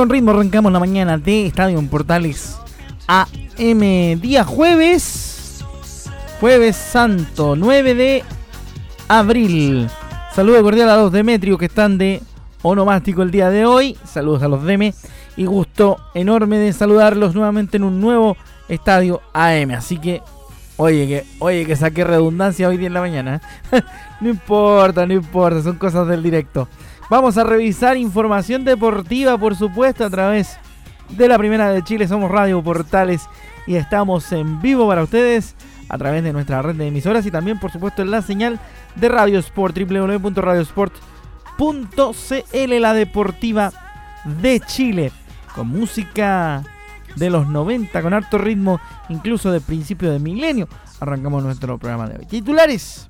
Con ritmo arrancamos la mañana de Estadio en Portales AM, día jueves, jueves santo, 9 de abril. Saludo cordial a los Demetrio que están de onomástico el día de hoy. Saludos a los Deme y gusto enorme de saludarlos nuevamente en un nuevo Estadio AM. Así que, oye, que, oye, que saqué redundancia hoy día en la mañana. no importa, no importa, son cosas del directo. Vamos a revisar información deportiva, por supuesto, a través de la Primera de Chile. Somos Radio Portales y estamos en vivo para ustedes a través de nuestra red de emisoras y también, por supuesto, en la señal de Radio Sport, www.radiosport.cl, la deportiva de Chile, con música de los 90, con harto ritmo, incluso de principio de milenio. Arrancamos nuestro programa de hoy. Titulares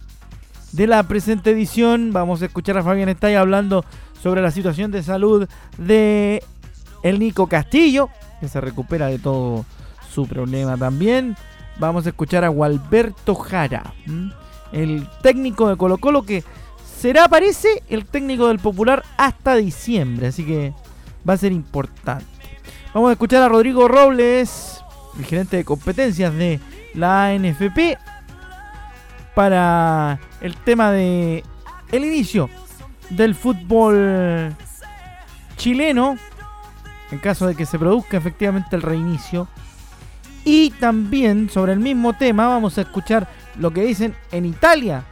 de la presente edición. Vamos a escuchar a Fabián Estay hablando sobre la situación de salud de el Nico Castillo, que se recupera de todo su problema también. Vamos a escuchar a Gualberto Jara, el técnico de Colo Colo que será, parece, el técnico del Popular hasta diciembre, así que va a ser importante. Vamos a escuchar a Rodrigo Robles, el gerente de competencias de la ANFP, para el tema de el inicio del fútbol chileno, en caso de que se produzca efectivamente el reinicio. Y también sobre el mismo tema vamos a escuchar lo que dicen en Italia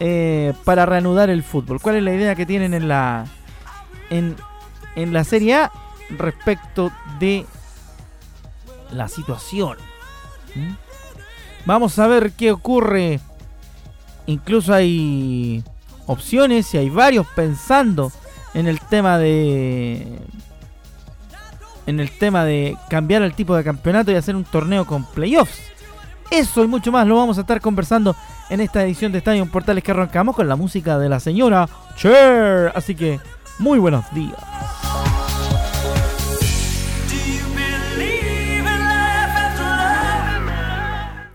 eh, para reanudar el fútbol. ¿Cuál es la idea que tienen en la en, en la Serie A respecto de la situación? ¿Mm? Vamos a ver qué ocurre. Incluso hay opciones y hay varios pensando en el tema de en el tema de cambiar el tipo de campeonato y hacer un torneo con playoffs. Eso y mucho más lo vamos a estar conversando en esta edición de Estadio Portales que arrancamos con la música de la señora Cher. Así que muy buenos días.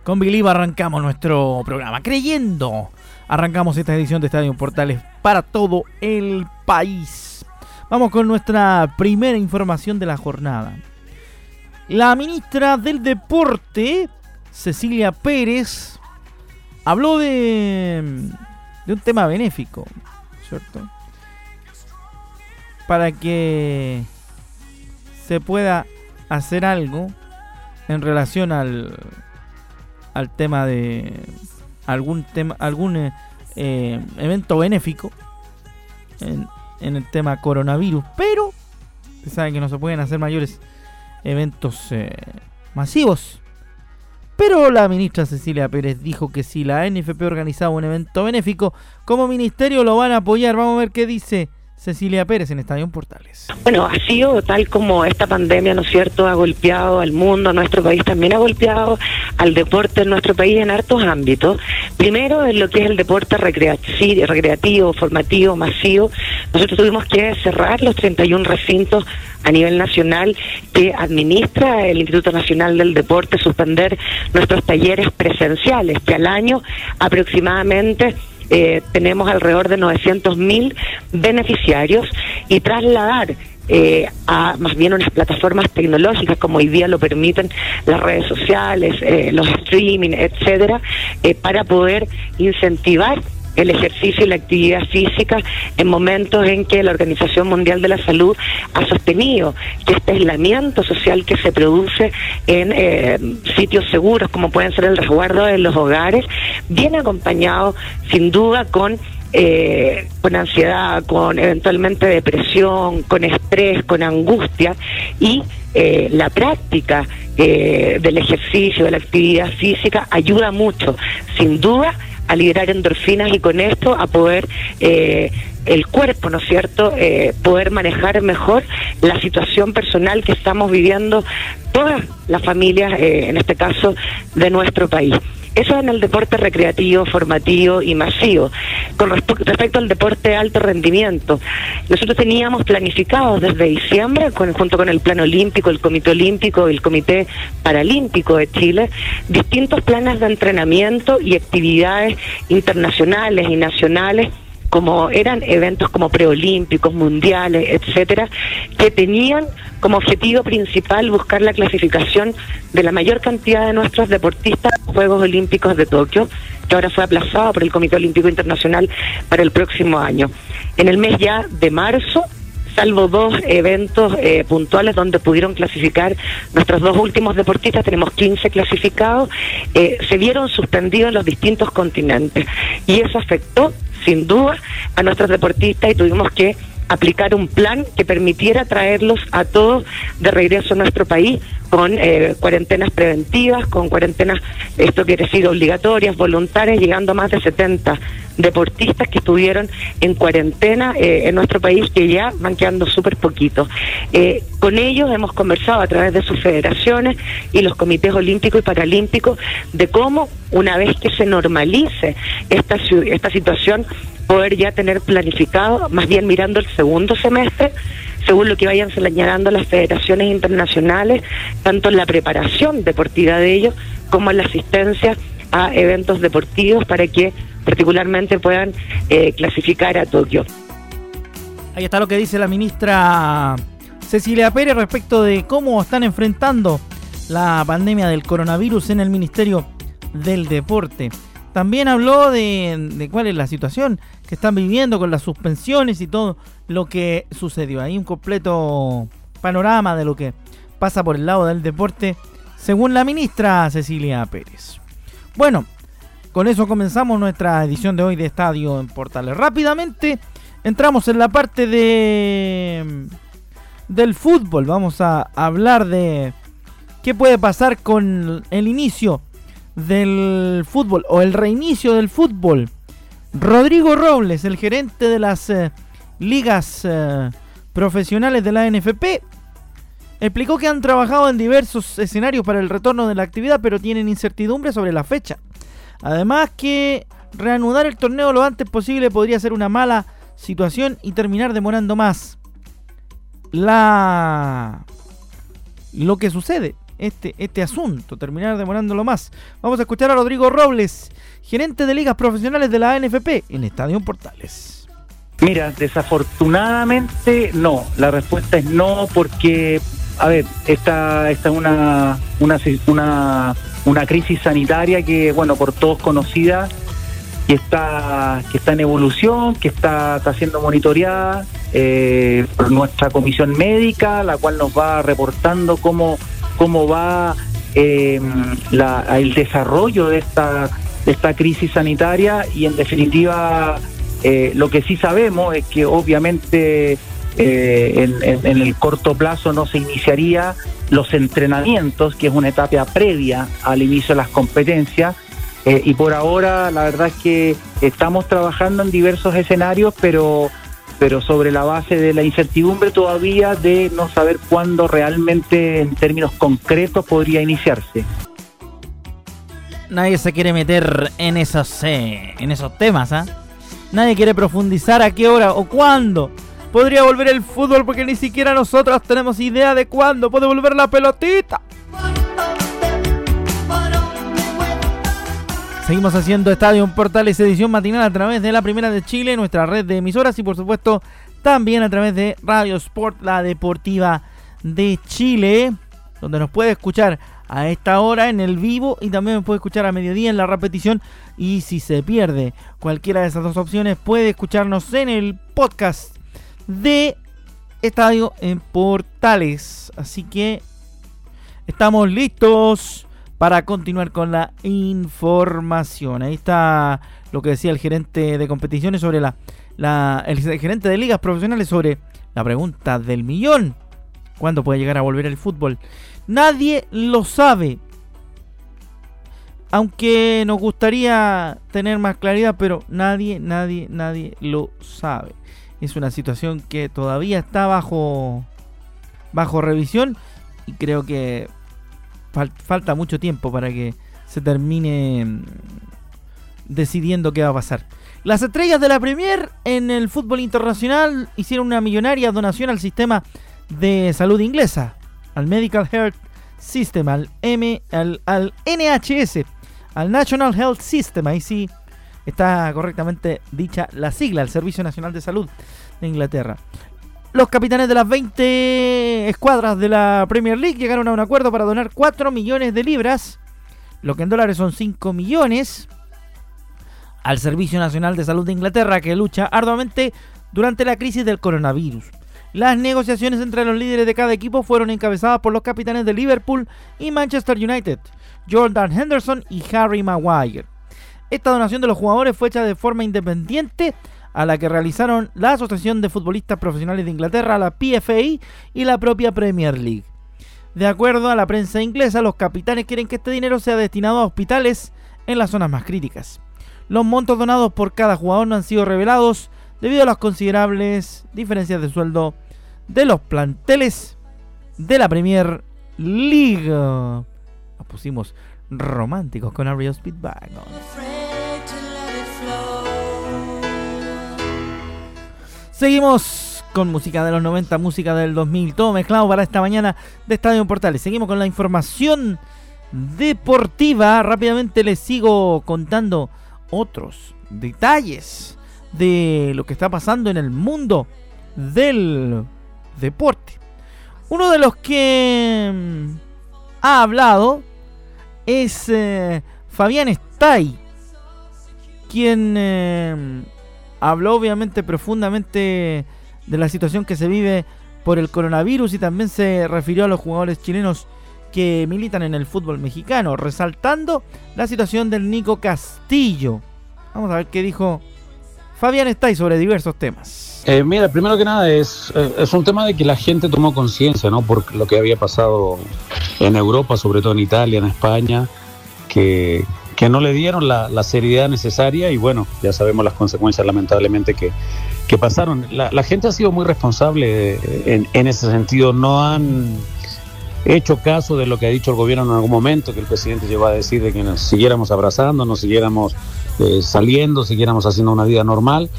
Con Believe arrancamos nuestro programa. Creyendo, arrancamos esta edición de Estadio Portales para todo el país. Vamos con nuestra primera información de la jornada. La ministra del Deporte, Cecilia Pérez, habló de, de un tema benéfico, ¿cierto? Para que se pueda hacer algo en relación al al tema de algún tema algún eh, eh, evento benéfico en, el tema coronavirus pero se saben que no se pueden hacer mayores eventos eh, masivos. Pero la ministra Cecilia Pérez dijo que si la NFP organizaba un evento benéfico como ministerio lo van a apoyar. Vamos a ver qué dice Cecilia Pérez en Estadio Portales. Bueno, ha sido tal como esta pandemia, ¿no es cierto?, ha golpeado al mundo, a nuestro país también ha golpeado al deporte en nuestro país en hartos ámbitos. Primero, en lo que es el deporte recreativo, formativo, masivo, nosotros tuvimos que cerrar los 31 recintos a nivel nacional que administra el Instituto Nacional del Deporte, suspender nuestros talleres presenciales, que al año aproximadamente eh, tenemos alrededor de 900.000 beneficiarios y trasladar eh, a más bien unas plataformas tecnológicas como hoy día lo permiten las redes sociales, eh, los streaming, etcétera, para poder incentivar el ejercicio y la actividad física en momentos en que la Organización Mundial de la Salud ha sostenido que este aislamiento social que se produce en eh, sitios seguros, como pueden ser el resguardo de los hogares, viene acompañado sin duda con eh, con ansiedad, con eventualmente depresión, con estrés, con angustia y eh, la práctica eh, del ejercicio, de la actividad física ayuda mucho, sin duda, a liberar endorfinas y con esto a poder eh, el cuerpo, ¿no es cierto?, eh, poder manejar mejor la situación personal que estamos viviendo todas las familias, eh, en este caso, de nuestro país. Eso en el deporte recreativo, formativo y masivo. Con respecto al deporte de alto rendimiento, nosotros teníamos planificado desde diciembre, junto con el Plan Olímpico, el Comité Olímpico y el Comité Paralímpico de Chile, distintos planes de entrenamiento y actividades internacionales y nacionales como eran eventos como preolímpicos, mundiales, etcétera, que tenían como objetivo principal buscar la clasificación de la mayor cantidad de nuestros deportistas a los Juegos Olímpicos de Tokio, que ahora fue aplazado por el Comité Olímpico Internacional para el próximo año. En el mes ya de marzo salvo dos eventos eh, puntuales donde pudieron clasificar nuestros dos últimos deportistas, tenemos 15 clasificados, eh, se vieron suspendidos en los distintos continentes. Y eso afectó, sin duda, a nuestros deportistas y tuvimos que aplicar un plan que permitiera traerlos a todos de regreso a nuestro país con eh, cuarentenas preventivas, con cuarentenas, esto quiere decir obligatorias, voluntarias, llegando a más de 70 deportistas que estuvieron en cuarentena eh, en nuestro país, que ya van quedando súper poquitos. Eh, con ellos hemos conversado a través de sus federaciones y los comités olímpicos y paralímpicos de cómo, una vez que se normalice esta, esta situación, poder ya tener planificado, más bien mirando el segundo semestre, según lo que vayan señalando las federaciones internacionales, tanto en la preparación deportiva de ellos como en la asistencia a eventos deportivos para que particularmente puedan eh, clasificar a Tokio. Ahí está lo que dice la ministra Cecilia Pérez respecto de cómo están enfrentando la pandemia del coronavirus en el Ministerio del Deporte. También habló de, cuál es la situación que están viviendo con las suspensiones y todo lo que sucedió. Ahí un completo panorama de lo que pasa por el lado del deporte, según la ministra Cecilia Pérez. Bueno, con eso comenzamos nuestra edición de hoy de Estadio en Portales. Rápidamente entramos en la parte de del fútbol. Vamos a hablar de qué puede pasar con el inicio del fútbol o el reinicio del fútbol. Rodrigo Robles, el gerente de las eh, ligas eh, profesionales de la NFP, explicó que han trabajado en diversos escenarios para el retorno de la actividad, pero tienen incertidumbre sobre la fecha. Además que reanudar el torneo lo antes posible podría ser una mala situación y terminar demorando más. La lo que sucede este, este asunto, terminar demorándolo más. Vamos a escuchar a Rodrigo Robles, gerente de ligas profesionales de la NFP en Estadio Portales. Mira, desafortunadamente no. La respuesta es no porque, a ver, esta, es una, una, una, una crisis sanitaria que, bueno, por todos conocida, que está, que está en evolución, que está, está siendo monitoreada eh, por nuestra comisión médica, la cual nos va reportando cómo cómo va eh, el desarrollo de esta, de crisis sanitaria y en definitiva eh, lo que sí sabemos es que obviamente eh, en, el corto plazo no se iniciaría los entrenamientos, que es una etapa previa al inicio de las competencias. y por ahora la verdad es que estamos trabajando en diversos escenarios, pero pero sobre la base de la incertidumbre todavía de no saber cuándo realmente en términos concretos podría iniciarse. Nadie se quiere meter en esos, eh, en esos temas, ¿ah? Nadie quiere profundizar a qué hora o cuándo podría volver el fútbol porque ni siquiera nosotros tenemos idea de cuándo puede volver la pelotita. Seguimos haciendo Estadio Portales edición matinal a través de la Primera de Chile, nuestra red de emisoras y por supuesto también a través de Radio Sport, la deportiva de Chile. donde nos puede escuchar a esta hora en el vivo y también puede escuchar a mediodía en la repetición. Y si se pierde cualquiera de esas dos opciones, puede escucharnos en el podcast de Estadio en Portales. Así que estamos listos para continuar con la información. Ahí está lo que decía el gerente de competiciones sobre la, el gerente de ligas profesionales sobre la pregunta del millón. ¿Cuándo puede llegar a volver el fútbol? Nadie lo sabe. Aunque nos gustaría tener más claridad, pero nadie, nadie, nadie lo sabe. Es una situación que todavía está bajo bajo revisión y creo que falta mucho tiempo para que se termine mm, decidiendo qué va a pasar. Las estrellas de la Premier en el fútbol internacional hicieron una millonaria donación al sistema de salud inglesa, al Medical Health System, al, M, al, al NHS, al National Health System, ahí sí está correctamente dicha la sigla, el Servicio Nacional de Salud de Inglaterra. Los capitanes de las 20 escuadras de la Premier League llegaron a un acuerdo para donar 4 millones de libras, lo que en dólares son 5 millones, al Servicio Nacional de Salud de Inglaterra que lucha arduamente durante la crisis del coronavirus. Las negociaciones entre los líderes de cada equipo fueron encabezadas por los capitanes de Liverpool y Manchester United, Jordan Henderson y Harry Maguire. Esta donación de los jugadores fue hecha de forma independiente a la que realizaron la Asociación de Futbolistas Profesionales de Inglaterra, la PFA y la propia Premier League. De acuerdo a la prensa inglesa, los capitanes quieren que este dinero sea destinado a hospitales en las zonas más críticas. Los montos donados por cada jugador no han sido revelados debido a las considerables diferencias de sueldo de los planteles de la Premier League. Nos pusimos románticos con Ariel Speedbag. Seguimos con música de los 90, música del 2000, todo mezclado para esta mañana de Estadio Portales. Seguimos con la información deportiva. Rápidamente les sigo contando otros detalles de lo que está pasando en el mundo del deporte. Uno de los que mm, ha hablado es eh, Fabián Stay, quien eh, habló obviamente profundamente de la situación que se vive por el coronavirus y también se refirió a los jugadores chilenos que militan en el fútbol mexicano, resaltando la situación del Nico Castillo. Vamos a ver qué dijo Fabián Stay sobre diversos temas. Eh, mira, primero que nada es, eh, es un tema de que la gente tomó conciencia, ¿no? Por lo que había pasado en Europa, sobre todo en Italia, en España, que, que no le dieron la, seriedad necesaria y bueno, ya sabemos las consecuencias lamentablemente que, pasaron. La, gente ha sido muy responsable en, en, ese sentido, no han hecho caso de lo que ha dicho el gobierno en algún momento, que el presidente llegó a decir de que nos siguiéramos abrazando, nos siguiéramos eh, saliendo, siguiéramos haciendo una vida normal.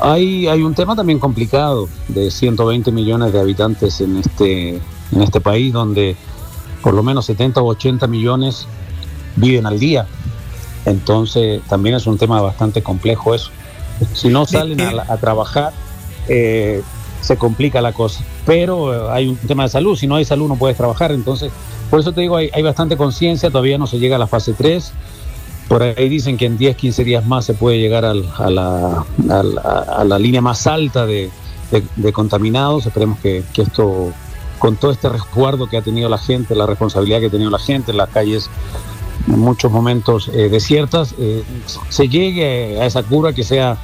Hay, hay un tema también complicado de 120 millones de habitantes en este, en este país donde por lo menos 70 o 80 millones viven al día. Entonces también es un tema bastante complejo eso. Si no salen a, trabajar, eh, se complica la cosa. Pero eh, hay un tema de salud, si no hay salud no puedes trabajar. Entonces, por eso te digo, hay, bastante conciencia, todavía no se llega a la fase 3. Por ahí dicen que en 10, 15 días más se puede llegar a, la, a, la, línea más alta de, contaminados. Esperemos que, que esto, con todo este resguardo que ha tenido la gente, la responsabilidad que ha tenido la gente, en las calles en muchos momentos eh, desiertas, eh, se llegue a esa cura que sea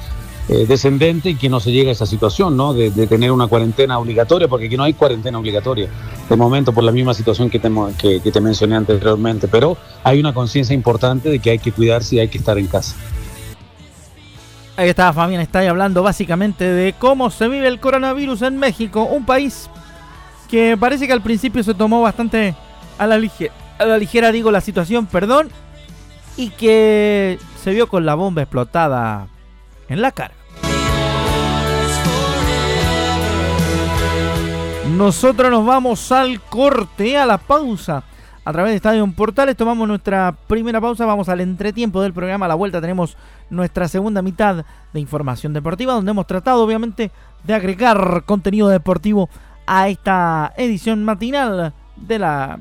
eh, descendente y que no se llegue a esa situación, ¿no? De, tener una cuarentena obligatoria, porque aquí no hay cuarentena obligatoria, de momento por la misma situación que te, que, te mencioné anteriormente, pero hay una conciencia importante de que hay que cuidarse y hay que estar en casa. Ahí está Fabián, está ahí hablando básicamente de cómo se vive el coronavirus en México, un país que parece que al principio se tomó bastante a la ligera a la ligera digo la situación, perdón, y que se vio con la bomba explotada en la cara. Nosotros nos vamos al corte, a la pausa. A través de Estadio Portales tomamos nuestra primera pausa, vamos al entretiempo del programa. A la vuelta tenemos nuestra segunda mitad de información deportiva, donde hemos tratado obviamente de agregar contenido deportivo a esta edición matinal de la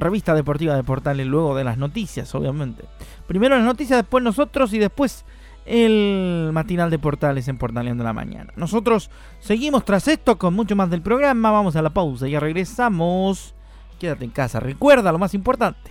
revista deportiva de Portales, luego de las noticias, obviamente. Primero las noticias, después nosotros y después el matinal de Portales en Portaleando la mañana. Nosotros seguimos tras esto con mucho más del programa, vamos a la pausa, ya regresamos. Quédate en casa, recuerda lo más importante.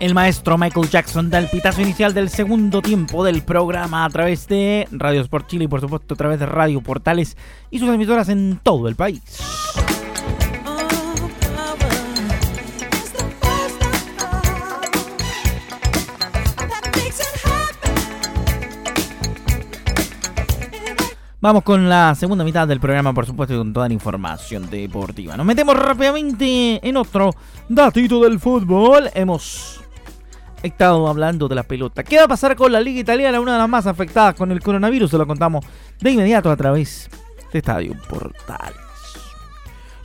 El maestro Michael Jackson da el pitazo inicial del segundo tiempo del programa a través de Radio Sport Chile y por supuesto a través de Radio Portales y sus emisoras en todo el país. Vamos con la segunda mitad del programa, por supuesto, con toda la información deportiva. Nos metemos rápidamente en otro datito del fútbol. Hemos estado hablando de la pelota. ¿Qué va a pasar con la Liga Italiana, una de las más afectadas con el coronavirus? Se lo contamos de inmediato a través de Estadio Portales.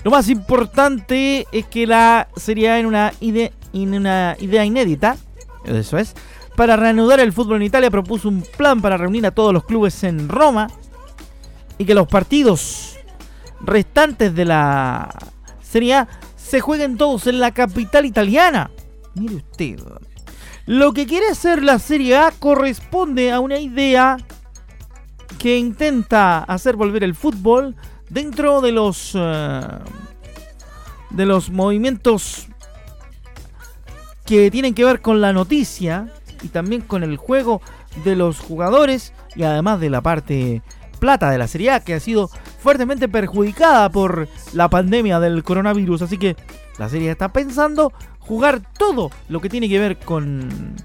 Lo más importante es que la Serie A en una, idea, en una idea inédita, eso es, para reanudar el fútbol en Italia propuso un plan para reunir a todos los clubes en Roma y que los partidos restantes de la Serie se jueguen todos en la capital italiana. Mire usted. Lo que quiere hacer la Serie A corresponde a una idea que intenta hacer volver el fútbol dentro de los eh, de los movimientos que tienen que ver con la noticia y también con el juego de los jugadores y además de la parte plata de la Serie A que ha sido fuertemente perjudicada por la pandemia del coronavirus. Así que la Serie está pensando jugar todo lo que tiene que ver con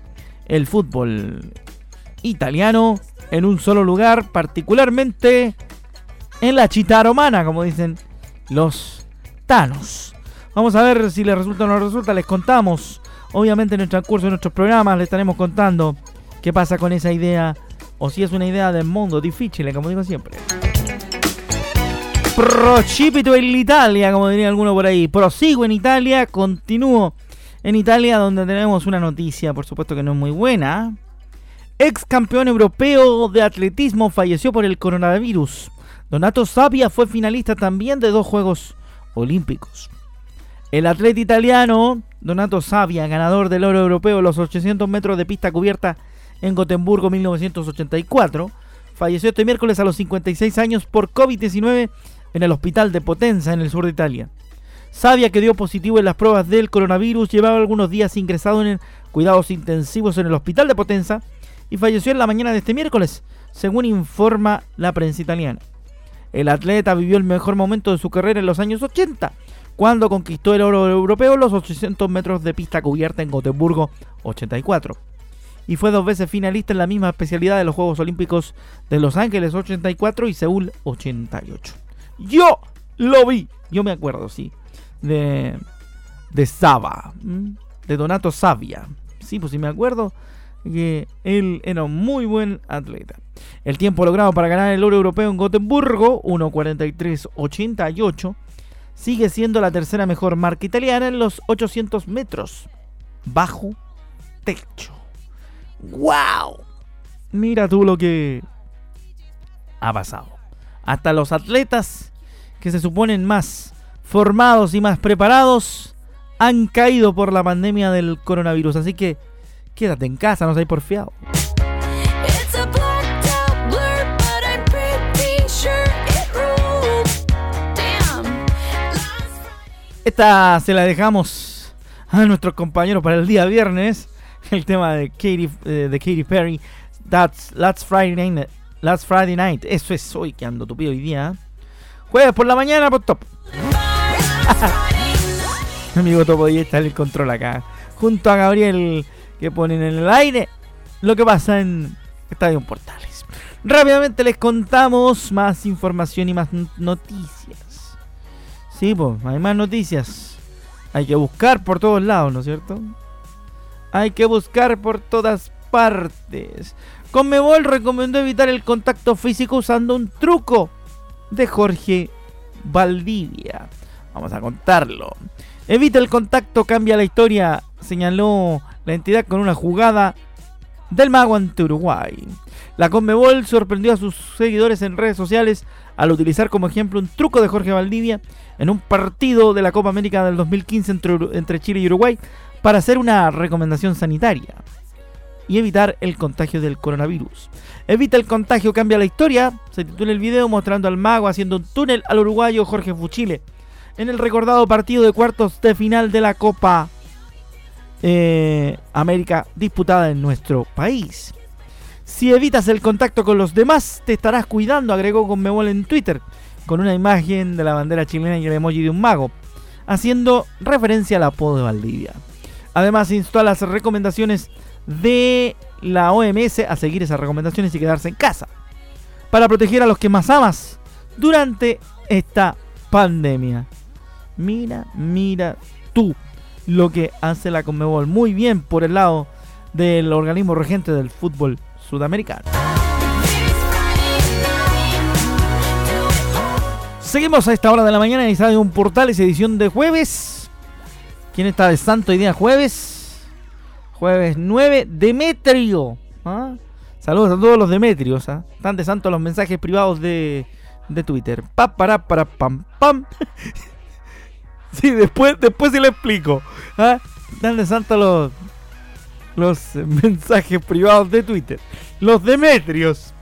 el fútbol italiano en un solo lugar, particularmente en la chita romana, como dicen los tanos. Vamos a ver si les resulta o no resulta, les contamos Obviamente en el transcurso de nuestros programas le estaremos contando qué pasa con esa idea o si es una idea del mundo difícil, como digo siempre. Procipito en Italia, como diría alguno por ahí. Prosigo en Italia, continúo en Italia donde tenemos una noticia, por supuesto que no es muy buena. Ex campeón europeo de atletismo falleció por el coronavirus. Donato Sabia fue finalista también de dos Juegos Olímpicos. El atleta italiano Donato Sabia, ganador del oro europeo los 800 metros de pista cubierta en Gotemburgo 1984, falleció este miércoles a los 56 años por COVID-19 en el hospital de Potenza en el sur de Italia. Sabia, que dio positivo en las pruebas del coronavirus, llevaba algunos días ingresado en cuidados intensivos en el hospital de Potenza y falleció en la mañana de este miércoles, según informa la prensa italiana. El atleta vivió el mejor momento de su carrera en los años 80, cuando conquistó el oro europeo los 800 metros de pista cubierta en Gotemburgo 84. Y fue dos veces finalista en la misma especialidad de los Juegos Olímpicos de Los Ángeles 84 y Seúl 88. Yo lo vi, yo me acuerdo, sí, de, de Saba, de Donato Savia. Sí, pues sí me acuerdo que él era un muy buen atleta. El tiempo logrado para ganar el oro europeo en Gotemburgo, 1.43.88, sigue siendo la tercera mejor marca italiana en los 800 metros bajo techo. ¡Wow! Mira tú lo que ha pasado. Hasta los atletas que se suponen más formados y más preparados han caído por la pandemia del coronavirus. Así que quédate en casa, no seas porfiado. Esta se la dejamos a nuestros compañeros para el día viernes. El tema de Katy, eh, de Katy Perry. That's Last Friday Night. Last Friday Night. Eso es hoy que ando tupido hoy día. Jueves por la mañana, por top. Mi amigo Topo y está en el control acá. Junto a Gabriel que ponen en el aire lo que pasa en Estadio Portales. Rápidamente les contamos más información y más noticias. Sí, pues, hay más noticias. Hay que buscar por todos lados, ¿no es cierto? Hay que buscar por todas partes. Conmebol recomendó evitar el contacto físico usando un truco de Jorge Valdivia. Vamos a contarlo. Evita el contacto, cambia la historia, señaló la entidad con una jugada del mago ante Uruguay. La Conmebol sorprendió a sus seguidores en redes sociales al utilizar como ejemplo un truco de Jorge Valdivia en un partido de la Copa América del 2015 entre, entre Chile y Uruguay para hacer una recomendación sanitaria y evitar el contagio del coronavirus. Evita el contagio, cambia la historia. Se titula el video mostrando al mago haciendo un túnel al uruguayo Jorge Fuchile en el recordado partido de cuartos de final de la Copa eh, América disputada en nuestro país. Si evitas el contacto con los demás, te estarás cuidando, agregó Conmebol en Twitter, con una imagen de la bandera chilena y el emoji de un mago, haciendo referencia al apodo de Valdivia. Además, instó a las recomendaciones de la OMS a seguir esas recomendaciones y quedarse en casa, para proteger a los que más amas durante esta pandemia. Mira, mira tú lo que hace la Conmebol muy bien por el lado del organismo regente del fútbol sudamericano. Seguimos a esta hora de la mañana en Estadio Portales, edición de jueves. ¿Quién está de santo hoy día jueves? Jueves 9, Demetrio. ¿ah? Saludos a todos los Demetrios. ¿ah? Están de santo los mensajes privados de, de Twitter. Pa, para, pam, pam. Sí, después, después sí le explico. ¿Ah? de santo los, los mensajes privados de Twitter. Los Demetrios.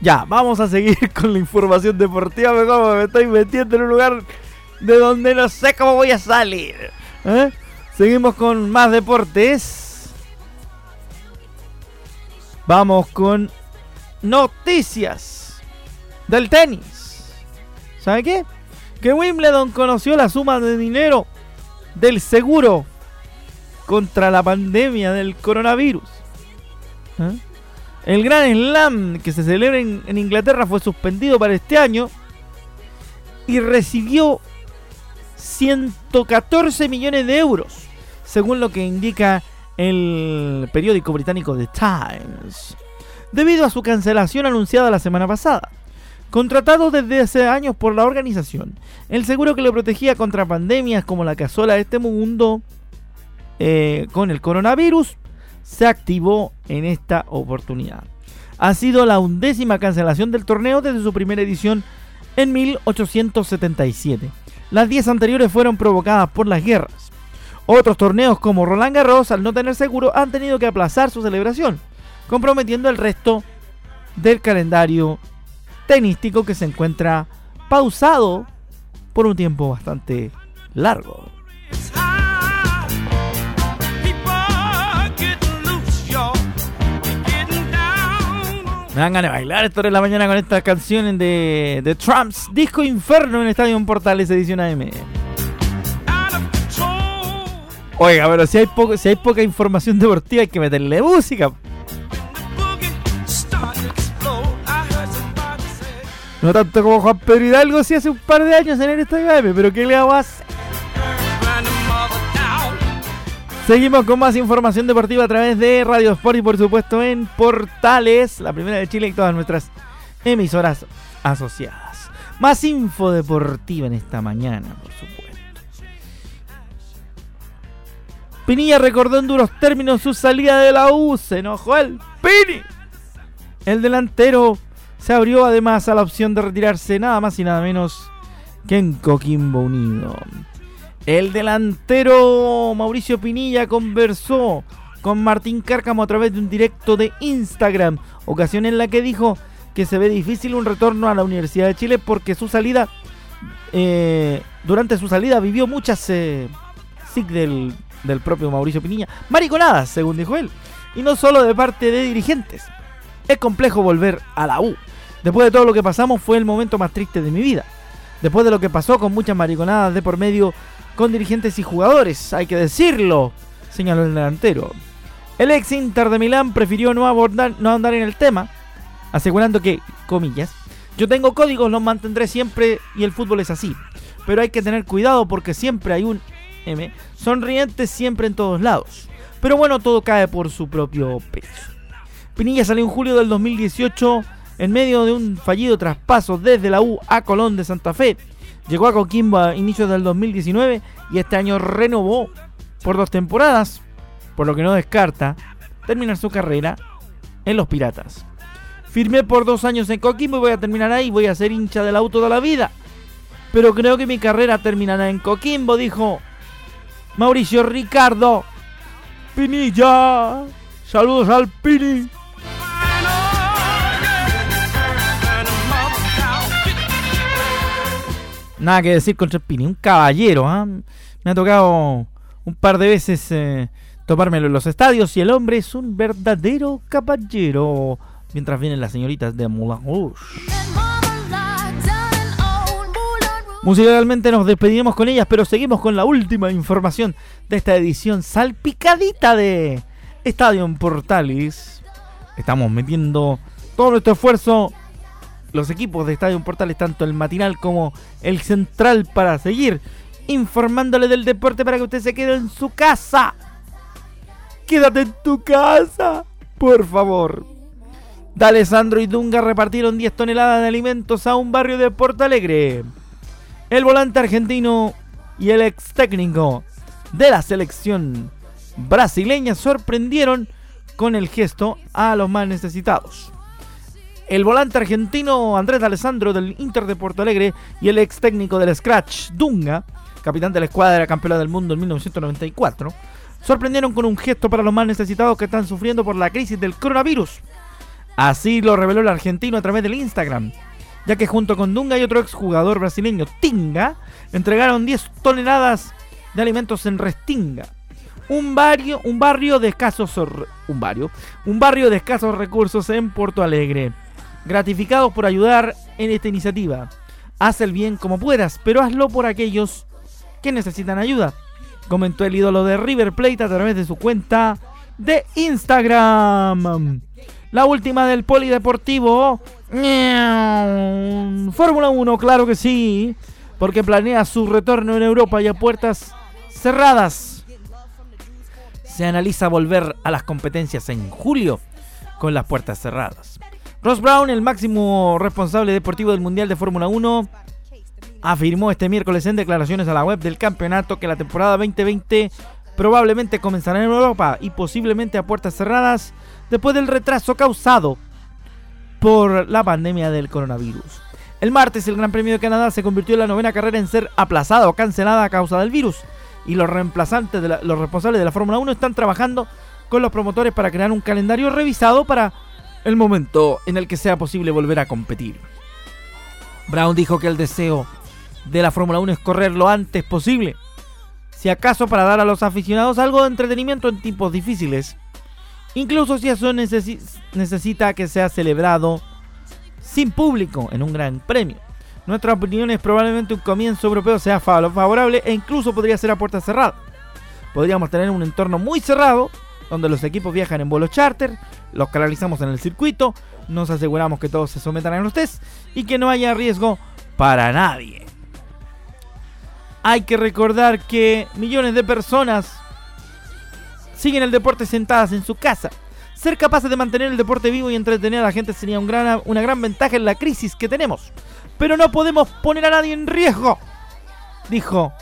Ya, vamos a seguir con la información deportiva. Me, estoy metiendo en un lugar de donde no sé cómo voy a salir. ¿eh? Seguimos con más deportes. Vamos con noticias del tenis. ¿Sabe qué? que Wimbledon conoció la suma de dinero del seguro contra la pandemia del coronavirus. ¿Eh? El Gran Slam que se celebra en, Inglaterra fue suspendido para este año y recibió 114 millones de euros, según lo que indica el periódico británico The Times, debido a su cancelación anunciada la semana pasada. Contratado desde hace años por la organización, el seguro que le protegía contra pandemias como la que asola este mundo eh, con el coronavirus se activó en esta oportunidad. Ha sido la undécima cancelación del torneo desde su primera edición en 1877. Las 10 anteriores fueron provocadas por las guerras. Otros torneos como Roland Garros, al no tener seguro, han tenido que aplazar su celebración, comprometiendo el resto del calendario tenístico que se encuentra pausado por un tiempo bastante largo. Me dan ganas de bailar esto en la mañana con estas canciones de, de Trumps Disco Inferno en Estadio Portales edición AM. Oiga, pero si hay, poco, si hay poca información deportiva hay que meterle música. No tanto como Juan Pedro Hidalgo si hace un par de años en el Estadio AM, pero ¿qué le hago a? Seguimos con más información deportiva a través de Radio Sport y por supuesto en Portales, la primera de Chile y todas nuestras emisoras asociadas. Más info deportiva en esta mañana, por supuesto. Pinilla recordó en duros términos su salida de la U, se enojó el Pini. El delantero se abrió además a la opción de retirarse nada más y nada menos que en Coquimbo Unido. El delantero Mauricio Pinilla conversó con Martín Cárcamo a través de un directo de Instagram, ocasión en la que dijo que se ve difícil un retorno a la Universidad de Chile porque su salida, eh, durante su salida vivió muchas eh, del, del propio Mauricio Pinilla, mariconadas, según dijo él, y no solo de parte de dirigentes. Es complejo volver a la U. Después de todo lo que pasamos fue el momento más triste de mi vida. Después de lo que pasó con muchas mariconadas de por medio, con dirigentes y jugadores, hay que decirlo, señaló el delantero. El ex Inter de Milán prefirió no, abordar, no andar en el tema, asegurando que, comillas, yo tengo códigos, los mantendré siempre y el fútbol es así. Pero hay que tener cuidado porque siempre hay un Sonriente siempre en todos lados. Pero bueno, todo cae por su propio peso. Pinilla salió en julio del 2018 en medio de un fallido traspaso desde la U a Colón de Santa Fe Llegó a Coquimbo a inicios del 2019 y este año renovó por dos temporadas, por lo que no descarta terminar su carrera en los Piratas. Firmé por dos años en Coquimbo y voy a terminar ahí, voy a ser hincha del auto de la vida. Pero creo que mi carrera terminará en Coquimbo, dijo Mauricio Ricardo Pinilla. Saludos al Pini. Nada que decir contra Pini, un caballero. ¿ah? Me ha tocado un par de veces eh, en los estadios y el hombre es un verdadero caballero. Mientras vienen las señoritas de Moulin Rouge. Musicalmente nos despedimos con ellas, pero seguimos con la última información de esta edición salpicadita de Estadio Portales. Estamos metiendo todo nuestro esfuerzo los equipos de Estadio Portales, tanto el matinal como el central, para seguir informándole del deporte para que usted se quede en su casa. Quédate en tu casa, por favor. D'Alessandro y Dunga repartieron 10 toneladas de alimentos a un barrio de Porto Alegre. El volante argentino y el ex técnico de la selección brasileña sorprendieron con el gesto a los más necesitados. El volante argentino Andrés Alessandro del Inter de Porto Alegre y el ex técnico del Scratch Dunga, capitán de la escuadra campeona del mundo en 1994, sorprendieron con un gesto para los más necesitados que están sufriendo por la crisis del coronavirus. Así lo reveló el argentino a través del Instagram, ya que junto con Dunga y otro exjugador brasileño, Tinga, entregaron 10 toneladas de alimentos en Restinga, un barrio, un barrio de escasos un barrio, un barrio de escasos recursos en Porto Alegre gratificados por ayudar en esta iniciativa. Haz el bien como puedas, pero hazlo por aquellos que necesitan ayuda, comentó el ídolo de River Plate a través de su cuenta de Instagram. La última del polideportivo. Fórmula 1, claro que sí, porque planea su retorno en Europa y a puertas cerradas. se analiza volver a las competencias en julio con las puertas cerradas. Ross Brown, el máximo responsable deportivo del Mundial de Fórmula 1, afirmó este miércoles en declaraciones a la web del campeonato que la temporada 2020 probablemente comenzará en Europa y posiblemente a puertas cerradas después del retraso causado por la pandemia del coronavirus. El martes el Gran Premio de Canadá se convirtió en la novena carrera en ser aplazada o cancelada a causa del virus y los reemplazantes de los responsables de la Fórmula 1 están trabajando con los promotores para crear un calendario revisado para el momento en el que sea posible volver a competir. Brown dijo que el deseo de la Fórmula 1 es correr lo antes posible, si acaso para dar a los aficionados algo de entretenimiento en tiempos difíciles, incluso si eso necesita que sea celebrado sin público en un gran premio. Nuestra opinión es probablemente un comienzo europeo sea favorable e incluso podría ser a puerta cerrada. Podríamos tener un entorno muy cerrado, donde los equipos viajan en vuelos charter, los canalizamos en el circuito, nos aseguramos que todos se sometan a los test y que no haya riesgo para nadie. Hay que recordar que millones de personas siguen el deporte sentadas en su casa. Ser capaces de mantener el deporte vivo y entretener a la gente sería una gran ventaja en la crisis que tenemos pero no podemos poner a nadie en riesgo, dijo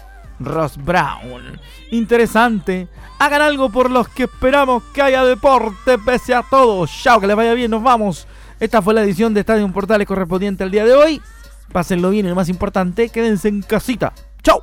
Ross Brown. Interesante. Hagan algo por los que esperamos que haya deporte pese a todo. Chao, que les vaya bien, nos vamos. Esta fue la edición de Estadio Portales correspondiente al día de hoy. Pásenlo bien y lo más importante, quédense en casita. Chao.